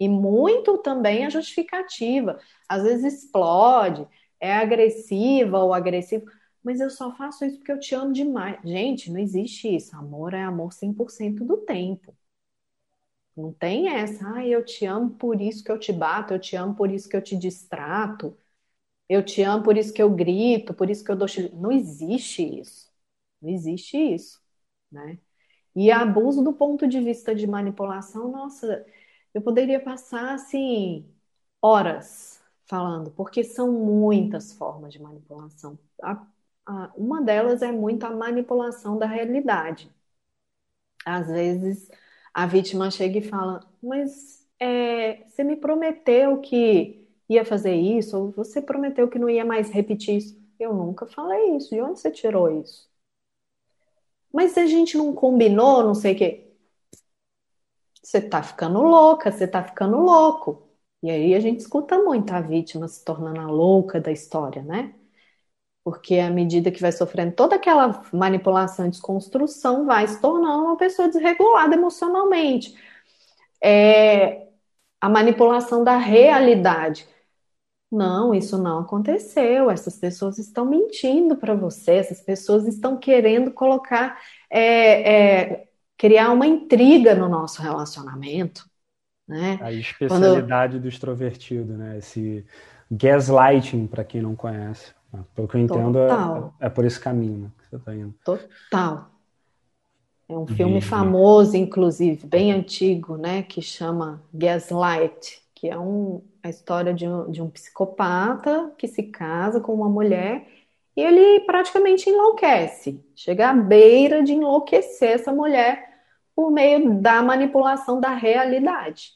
E muito também a justificativa. Às vezes explode, é agressiva ou agressivo. Mas eu só faço isso porque eu te amo demais. Gente, não existe isso. Amor é amor 100% do tempo. Não tem essa, ah, eu te amo por isso que eu te bato, eu te amo por isso que eu te distrato, eu te amo por isso que eu grito, por isso que eu dou. Não existe isso. Não existe isso, né? E abuso do ponto de vista de manipulação, nossa, eu poderia passar assim horas falando, porque são muitas formas de manipulação. A, a, uma delas é muito a manipulação da realidade. Às vezes a vítima chega e fala: Mas é, você me prometeu que ia fazer isso, ou você prometeu que não ia mais repetir isso. Eu nunca falei isso. De onde você tirou isso? Mas se a gente não combinou, não sei o quê. Você tá ficando louca, você tá ficando louco. E aí a gente escuta muito a vítima se tornando a louca da história, né? Porque à medida que vai sofrendo toda aquela manipulação e desconstrução, vai se tornando uma pessoa desregulada emocionalmente. É, a manipulação da realidade. Não, isso não aconteceu. Essas pessoas estão mentindo para você, essas pessoas estão querendo colocar, é, é, criar uma intriga no nosso relacionamento. Né? A especialidade Quando... do extrovertido, né? Esse gaslighting, para quem não conhece. Pelo que eu entendo, é, é, por esse caminho né, que você está indo. Total. É um filme famoso, inclusive, bem antigo, né? Que chama Gaslight, que é um, a história de um, de um psicopata que se casa com uma mulher e ele praticamente enlouquece. Chega à beira de enlouquecer essa mulher por meio da manipulação da realidade.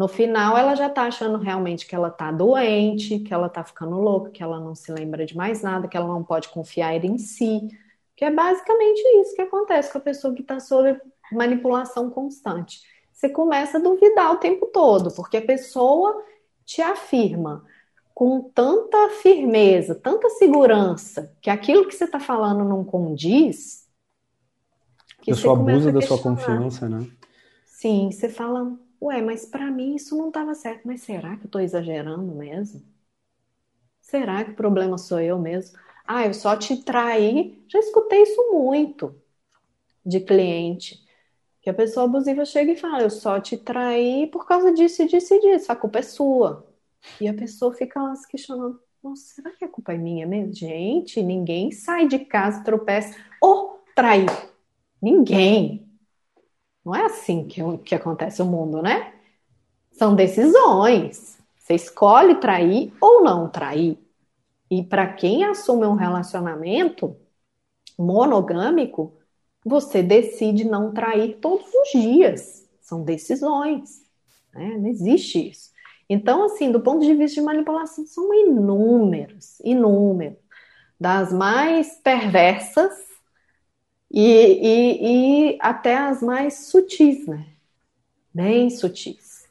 No final, ela já tá achando realmente que ela tá doente, que ela tá ficando louca, que ela não se lembra de mais nada, que ela não pode confiar em si. Que é basicamente isso que acontece com a pessoa que está sob manipulação constante. Você começa a duvidar o tempo todo, porque a pessoa te afirma com tanta firmeza, tanta segurança, que aquilo que você está falando não condiz. Que a pessoa abusa da sua confiança, né? Sim, você fala, Ué, mas para mim isso não estava certo. Mas será que eu estou exagerando mesmo? Será que o problema sou eu mesmo? Ah, eu só te traí. Já escutei isso muito de cliente. Que a pessoa abusiva chega e fala: Eu só te traí por causa disso disso e disso. A culpa é sua. E a pessoa fica lá se questionando: Nossa, será que a culpa é minha mesmo? Gente, ninguém sai de casa, tropeça. Ou trair. Ninguém. Não é assim que, que acontece o mundo, né? São decisões. Você escolhe trair ou não trair. E para quem assume um relacionamento monogâmico, você decide não trair todos os dias. São decisões. Né? Não existe isso. Então, assim, do ponto de vista de manipulação, são inúmeros, inúmeros. Das mais perversas e, e, e até as mais sutis, né? Bem sutis.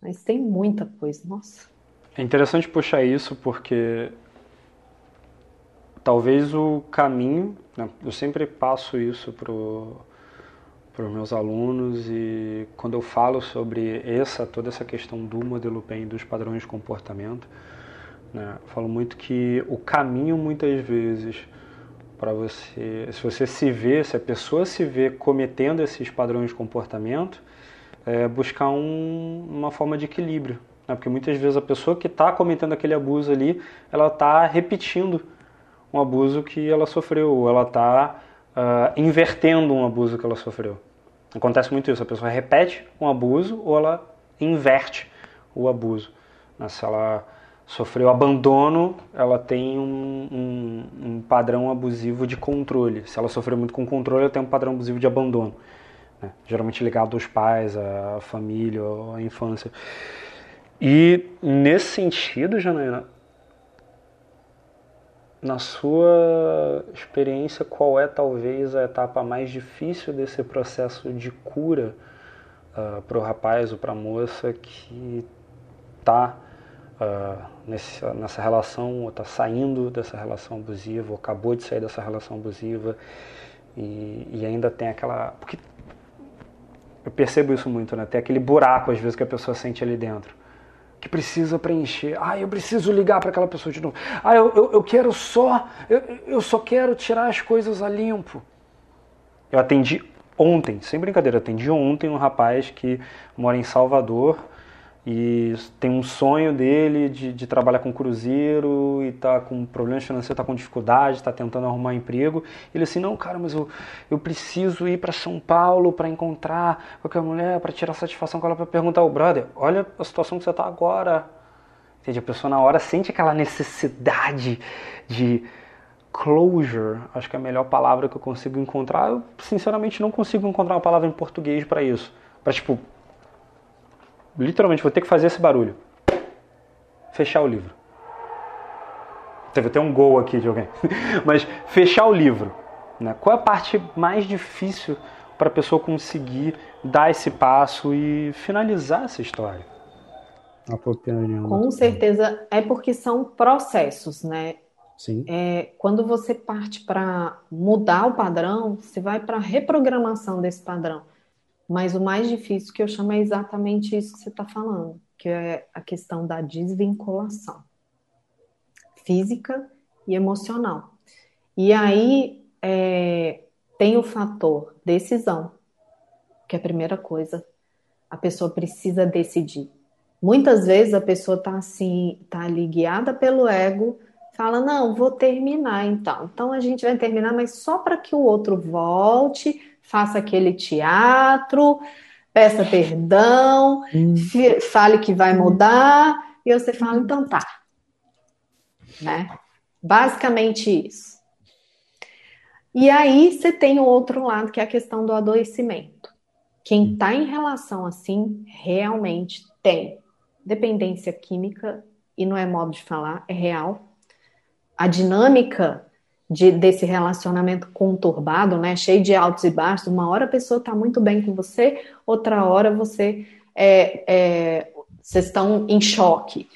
Mas tem muita coisa, nossa. É interessante puxar isso porque talvez o caminho, né? eu sempre passo isso para os meus alunos e quando eu falo sobre essa toda essa questão do modelo PEN dos padrões de comportamento, né? falo muito que o caminho muitas vezes para você, se você se vê, se a pessoa se vê cometendo esses padrões de comportamento, é buscar um, uma forma de equilíbrio. Né? Porque muitas vezes a pessoa que está cometendo aquele abuso ali, ela está repetindo um abuso que ela sofreu, ou ela está uh, ah, invertendo um abuso que ela sofreu. Acontece muito isso, a pessoa repete um abuso ou ela inverte o abuso. Né? Se ela sofreu abandono, ela tem um, um, um, padrão abusivo de controle. Se ela sofreu muito com controle, ela tem um padrão abusivo de abandono. Né? Geralmente ligado aos pais, à família, à infância. E nesse sentido, Janaína, na sua experiência, qual é talvez a etapa mais difícil desse processo de cura uh, para o rapaz ou para a moça que está uh, nessa, nessa relação, ou está saindo dessa relação abusiva, ou acabou de sair dessa relação abusiva, e, e, ainda tem aquela. Porque eu percebo isso muito, né? Tem aquele buraco, às vezes, que a pessoa sente ali dentro. Que precisa preencher. Ah, eu preciso ligar para aquela pessoa de novo. Ah, eu, eu, eu quero só. Eu, eu só quero tirar as coisas a limpo. Eu atendi ontem, sem brincadeira, atendi ontem um rapaz que mora em Salvador e tem um sonho dele de, de trabalhar com cruzeiro e tá com problemas financeiros, tá com dificuldade, está tentando arrumar emprego. Ele assim, não, cara, mas eu, eu preciso ir para São Paulo para encontrar qualquer mulher, para tirar satisfação com ela, para perguntar ao brother, olha a situação que você está agora. Entende? A pessoa na hora sente aquela necessidade de closure, acho que é a melhor palavra que eu consigo encontrar. Eu, sinceramente, não consigo encontrar uma palavra em português para isso. Para, tipo, literalmente vou ter que fazer esse barulho. Fechar o livro. Teve até um gol aqui de alguém. Mas fechar o livro. Né? Qual é a parte mais difícil para a pessoa conseguir dar esse passo e finalizar essa história? Com certeza é porque são processos, né? Sim. É, quando você parte para mudar o padrão, você vai para a reprogramação desse padrão. Mas o mais difícil que eu chamo é exatamente isso que você está falando, que é a questão da desvinculação física e emocional. E aí é, tem o fator decisão, que é a primeira coisa. A pessoa precisa decidir. Muitas vezes a pessoa está assim, está ali guiada pelo ego, fala, não, vou terminar então. Então a gente vai terminar, mas só para que o outro volte, faça aquele teatro, peça perdão, hum. fale que vai mudar, e você fala, então tá. Né? Basicamente isso. E aí você tem o outro lado, que é a questão do adoecimento. Quem está em relação assim, realmente tem dependência química, e não é modo de falar, é real. A dinâmica de, desse relacionamento conturbado, né, cheio de altos e baixos, uma hora a pessoa está muito bem com você, outra hora você é, é, vocês estão em choque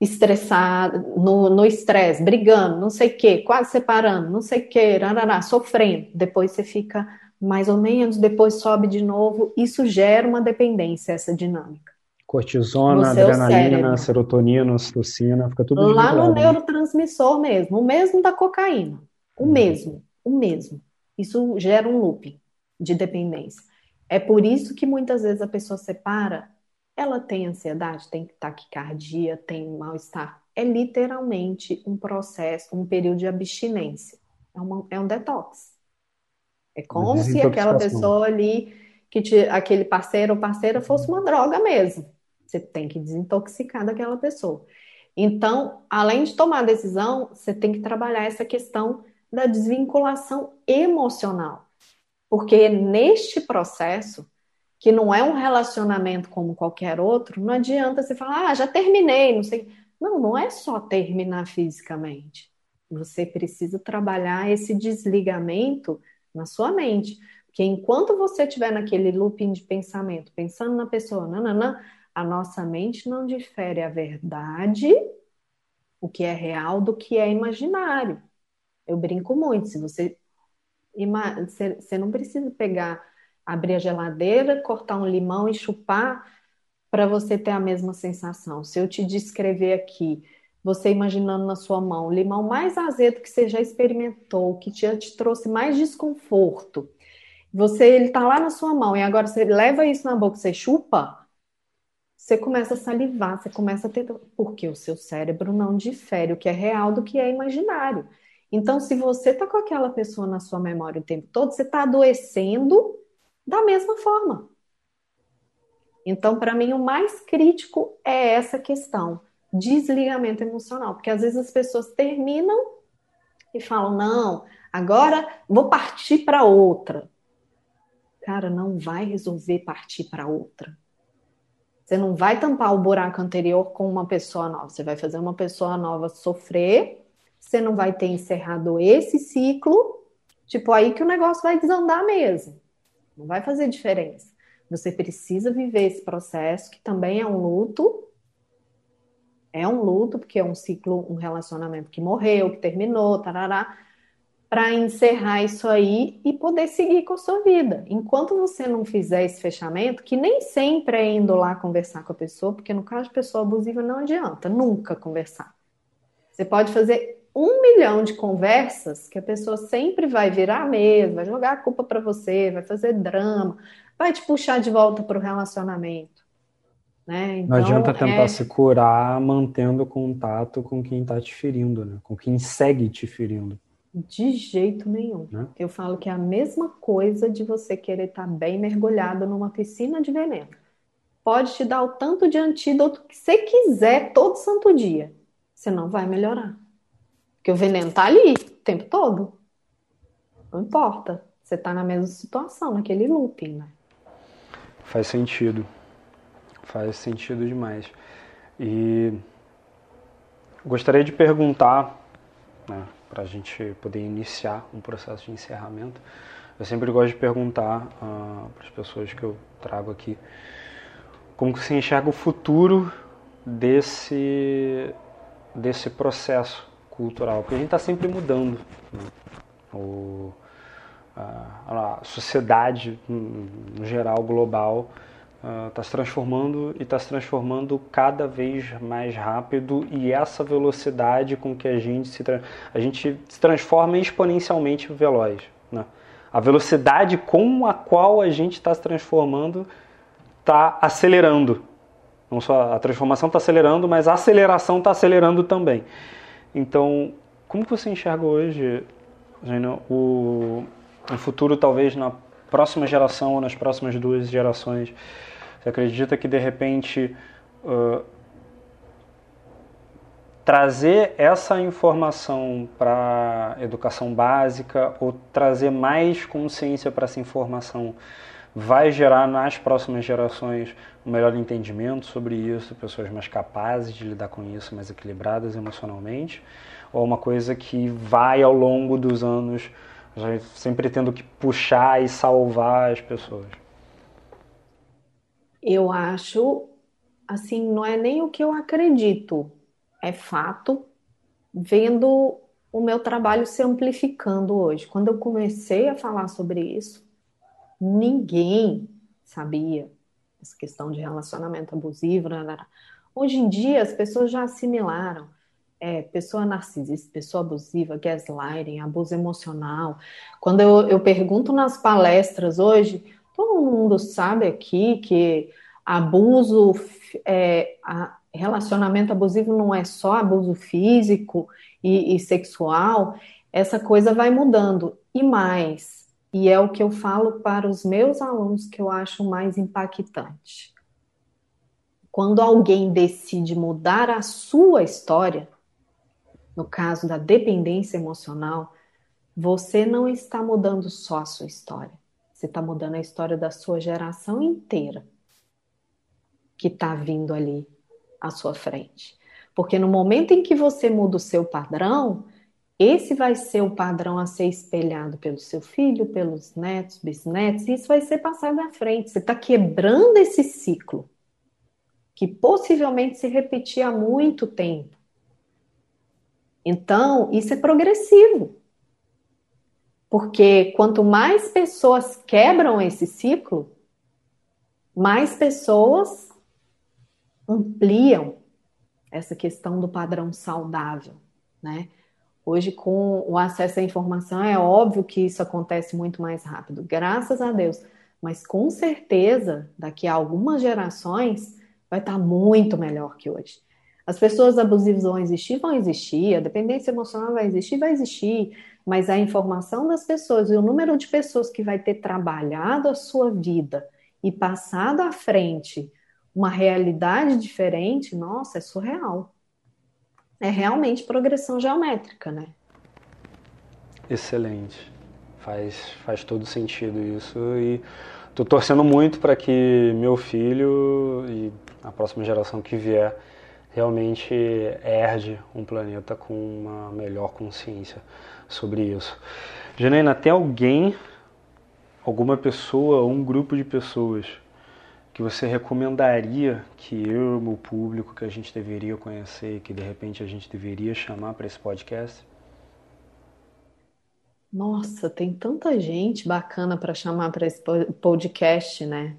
estressado, no estresse, brigando, não sei o quê, quase separando, não sei o quê, rarará, sofrendo. Depois você fica mais ou menos, depois sobe de novo. Isso gera uma dependência, essa dinâmica. Cortisona, adrenalina, serotonina, ocitocina, fica tudo Lá no neurotransmissor mesmo, o mesmo da cocaína. O uhum. mesmo, o mesmo. Isso gera um loop de dependência. É por isso que muitas vezes a pessoa separa ela tem ansiedade, tem taquicardia, tem mal-estar. É literalmente um processo, um período de abstinência. É, uma, é um detox. É como se aquela pessoa ali, que te, aquele parceiro ou parceira fosse uma droga mesmo. Você tem que desintoxicar daquela pessoa. Então, além de tomar a decisão, você tem que trabalhar essa questão da desvinculação emocional. Porque neste processo, que não é um relacionamento como qualquer outro, não adianta você falar, ah, já terminei, não sei. Não, não é só terminar fisicamente. Você precisa trabalhar esse desligamento na sua mente. Porque enquanto você estiver naquele looping de pensamento, pensando na pessoa, nananã, a nossa mente não difere a verdade, o que é real, do que é imaginário. Eu brinco muito, se você. Você não precisa pegar abrir a geladeira, cortar um limão e chupar para você ter a mesma sensação. Se eu te descrever aqui, você imaginando na sua mão o limão mais azedo que você já experimentou, que te, te trouxe mais desconforto, você ele está lá na sua mão e agora você leva isso na boca, você chupa, você começa a salivar, você começa a ter porque o seu cérebro não difere o que é real do que é imaginário. Então, se você está com aquela pessoa na sua memória o tempo todo, você está adoecendo da mesma forma. Então, para mim, o mais crítico é essa questão, desligamento emocional, porque às vezes as pessoas terminam e falam: não, agora vou partir para outra. Cara, não vai resolver partir para outra. Você não vai tampar o buraco anterior com uma pessoa nova. Você vai fazer uma pessoa nova sofrer. Você não vai ter encerrado esse ciclo. Tipo, aí que o negócio vai desandar mesmo. Não vai fazer diferença. Você precisa viver esse processo, que também é um luto. É um luto, porque é um ciclo, um relacionamento que morreu, que terminou, tarará, para encerrar isso aí e poder seguir com a sua vida. Enquanto você não fizer esse fechamento, que nem sempre é indo lá conversar com a pessoa, porque no caso de pessoa abusiva não adianta nunca conversar. Você pode fazer um milhão de conversas que a pessoa sempre vai virar mesa, vai jogar a culpa para você, vai fazer drama, vai te puxar de volta para o relacionamento. Né? Então, Não adianta tentar é... se curar mantendo contato com quem está te ferindo, né? com quem segue te ferindo. De jeito nenhum. Né? Eu falo que é a mesma coisa de você querer estar tá bem mergulhado numa piscina de veneno. Pode te dar o tanto de antídoto que você quiser todo santo dia. Você não vai melhorar. Porque o veneno tá ali o tempo todo. Não importa. Você tá na mesma situação, naquele looping, né? Faz sentido. Faz sentido demais. E gostaria de perguntar, né, para a gente poder iniciar um processo de encerramento. Eu sempre gosto de perguntar uh, para as pessoas que eu trago aqui como que se enxerga o futuro desse, desse processo cultural, porque a gente está sempre mudando. Né? O, a, a, sociedade, no geral, global, está uh, se transformando e está se transformando cada vez mais rápido e essa velocidade com que a gente se, a gente se transforma exponencialmente veloz. Né? A velocidade com a qual a gente está se transformando está acelerando. Não só a transformação está acelerando, mas a aceleração está acelerando também. Então, como você enxerga hoje, Gênio, o, o futuro talvez na próxima geração ou nas próximas duas gerações? Você acredita que de repente uh, trazer essa informação para educação básica ou trazer mais consciência para essa informação vai gerar nas próximas gerações um melhor entendimento sobre isso, pessoas mais capazes de lidar com isso, mais equilibradas emocionalmente, ou uma coisa que vai ao longo dos anos sempre tendo que puxar e salvar as pessoas? Eu acho, assim, não é nem o que eu acredito, é fato, vendo o meu trabalho se amplificando hoje. Quando eu comecei a falar sobre isso, Ninguém sabia essa questão de relacionamento abusivo. Né, né, né. Hoje em dia, as pessoas já assimilaram é, pessoa narcisista, pessoa abusiva, gaslighting, abuso emocional. Quando eu, eu pergunto nas palestras hoje, todo mundo sabe aqui que abuso, é, relacionamento abusivo não é só abuso físico e, e sexual, essa coisa vai mudando. E mais, e é o que eu falo para os meus alunos que eu acho mais impactante. Quando alguém decide mudar a sua história, no caso da dependência emocional, você não está mudando só a sua história. Você está mudando a história da sua geração inteira que está vindo ali à sua frente. Porque no momento em que você muda o seu padrão, esse vai ser o padrão a ser espelhado pelo seu filho, pelos netos, bisnetos, e isso vai ser passado à frente. Você está quebrando esse ciclo, que possivelmente se repetir há muito tempo. Então, isso é progressivo. Porque quanto mais pessoas quebram esse ciclo, mais pessoas ampliam essa questão do padrão saudável, né? Hoje, com o acesso à informação, é óbvio que isso acontece muito mais rápido, graças a Deus. Mas com certeza, daqui a algumas gerações, vai estar muito melhor que hoje. As pessoas abusivas vão existir, vão existir, a dependência emocional vai existir, vai existir, mas a informação das pessoas e o número de pessoas que vai ter trabalhado a sua vida e passado à frente uma realidade diferente, nossa, é surreal é realmente progressão geométrica, né? Excelente. Faz, faz todo sentido isso e estou torcendo muito para que meu filho e a próxima geração que vier realmente herde um planeta com uma melhor consciência sobre isso. Janaína, tem alguém, alguma pessoa, um grupo de pessoas que você recomendaria que eu, meu público, que a gente deveria conhecer, que de repente a gente deveria chamar para esse podcast? Nossa, tem tanta gente bacana para chamar para esse podcast, né?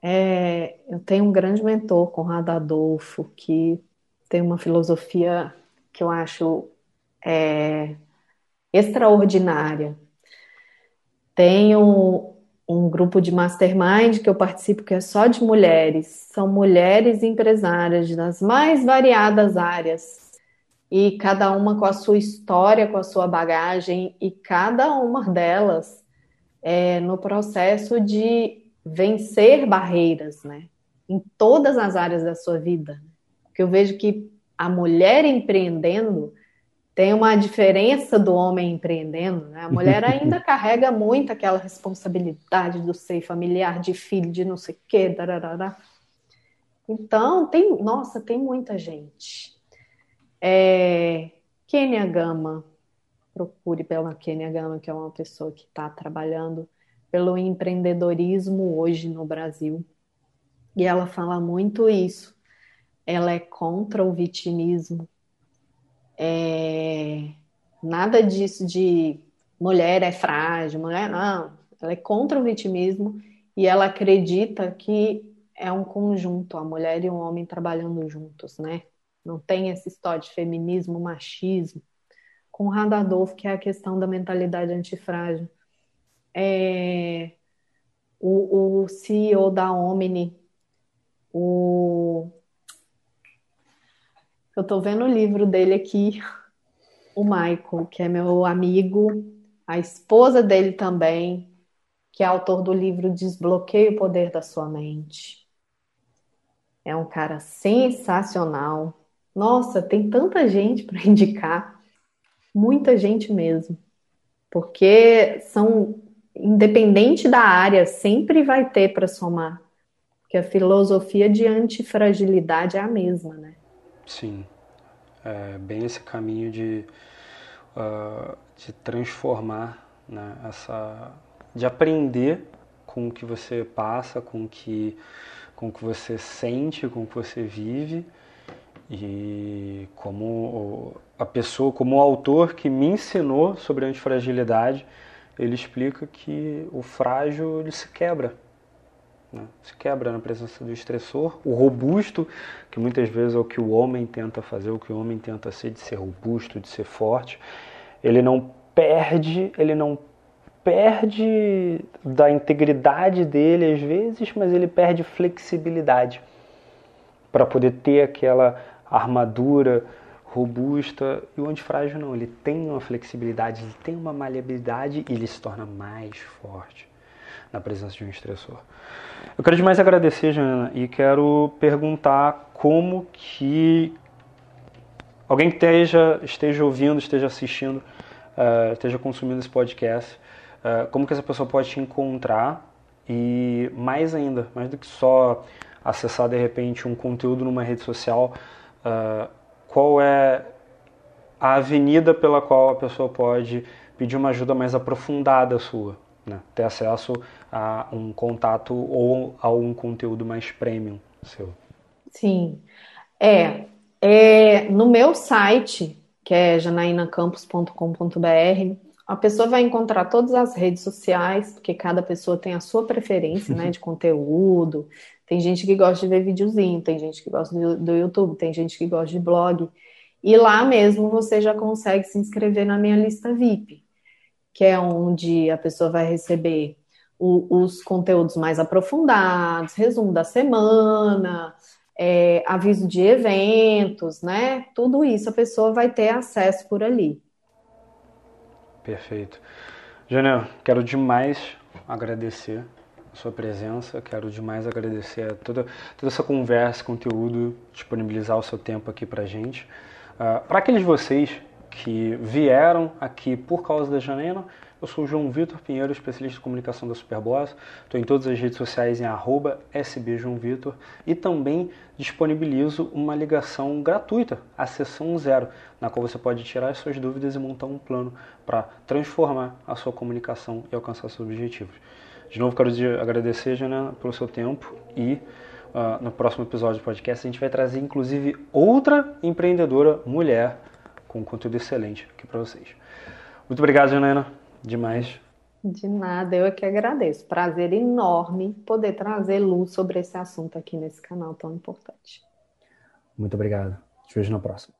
É, eu tenho um grande mentor, Conrado Adolfo, que tem uma filosofia que eu acho é, extraordinária. Tenho um grupo de mastermind que eu participo que é só de mulheres. São mulheres empresárias das mais variadas áreas. E cada uma com a sua história, com a sua bagagem, e cada uma delas é, no processo de vencer barreiras, né? Em todas as áreas da sua vida. Porque eu vejo que a mulher empreendendo, tem uma diferença do homem empreendendo, né? A mulher ainda carrega muito aquela responsabilidade do ser familiar, de filho, de não sei o quê, dararara. Então, tem, nossa, tem muita gente. É, Kenia Gama, procure pela Kenia Gama, que é uma pessoa que está trabalhando pelo empreendedorismo hoje no Brasil. E ela fala muito isso. Ela é contra o vitimismo, É, nada disso de mulher é frágil, mulher não. Ela é contra o vitimismo e ela acredita que é um conjunto, a mulher e o homem trabalhando juntos, né? Não tem essa história de feminismo, machismo. Com Adolfo, que é a questão da mentalidade antifrágil. É, o, o CEO da Omni, o eu estou vendo o livro dele aqui, o Michael, que é meu amigo, a esposa dele também, que é autor do livro Desbloqueie o Poder da Sua Mente. É um cara sensacional. Nossa, tem tanta gente para indicar, muita gente mesmo. Porque são, independente da área, sempre vai ter para somar. Porque a filosofia de antifragilidade é a mesma, né? Sim. É bem esse caminho de, uh, de transformar né, essa de aprender com o que você passa, com o que, com o que você sente, com o que você vive. E como a pessoa, como o autor que me ensinou sobre antifragilidade, ele explica que o frágil ele se quebra. Né? Se quebra na presença do estressor. O robusto, que muitas vezes é o que o homem tenta fazer, o que o homem tenta ser, de ser robusto, de ser forte, ele não perde, ele não perde da integridade dele às vezes, mas ele perde flexibilidade para poder ter aquela armadura robusta. E o antifrágil não, ele tem uma flexibilidade, ele tem uma maleabilidade e ele se torna mais forte na presença de um estressor. Eu quero demais agradecer, Jana, e quero perguntar como que alguém que esteja, esteja ouvindo, esteja assistindo, uh, esteja consumindo esse podcast, ah, como que essa pessoa pode te encontrar e mais ainda, mais do que só acessar de repente um conteúdo numa rede social, uh, qual é a avenida pela qual a pessoa pode pedir uma ajuda mais aprofundada sua, né? ter acesso a um contato ou a um conteúdo mais premium seu. Sim, é, é no meu site que é janaínacampos.com.br a pessoa vai encontrar todas as redes sociais, porque cada pessoa tem a sua preferência, né, de conteúdo. Tem gente que gosta de ver videozinho, tem gente que gosta do, do YouTube, tem gente que gosta de blog. E lá mesmo você já consegue se inscrever na minha lista VIP, que é onde a pessoa vai receber o, os conteúdos mais aprofundados, resumo da semana, é, aviso de eventos, né? Tudo isso a pessoa vai ter acesso por ali. Perfeito. Janel, quero demais agradecer a sua presença, quero demais agradecer toda, toda essa conversa, conteúdo, disponibilizar o seu tempo aqui pra gente. Uh, para aqueles de vocês que vieram aqui por causa da Janela, eu sou o João Vitor Pinheiro, especialista em comunicação da Superboss. Estou em todas as redes sociais em arroba sbjoãovitor e também disponibilizo uma ligação gratuita, a sessão zero, na qual você pode tirar as suas dúvidas e montar um plano para transformar a sua comunicação e alcançar seus objetivos. De novo, quero agradecer, Jana, pelo seu tempo e uh, no próximo episódio do podcast a gente vai trazer inclusive outra empreendedora mulher com conteúdo excelente aqui para vocês. Muito obrigado, Janaina. Demais. De nada, eu é que agradeço. Prazer enorme poder trazer luz sobre esse assunto aqui nesse canal tão importante. Muito obrigado. Te vejo na próxima.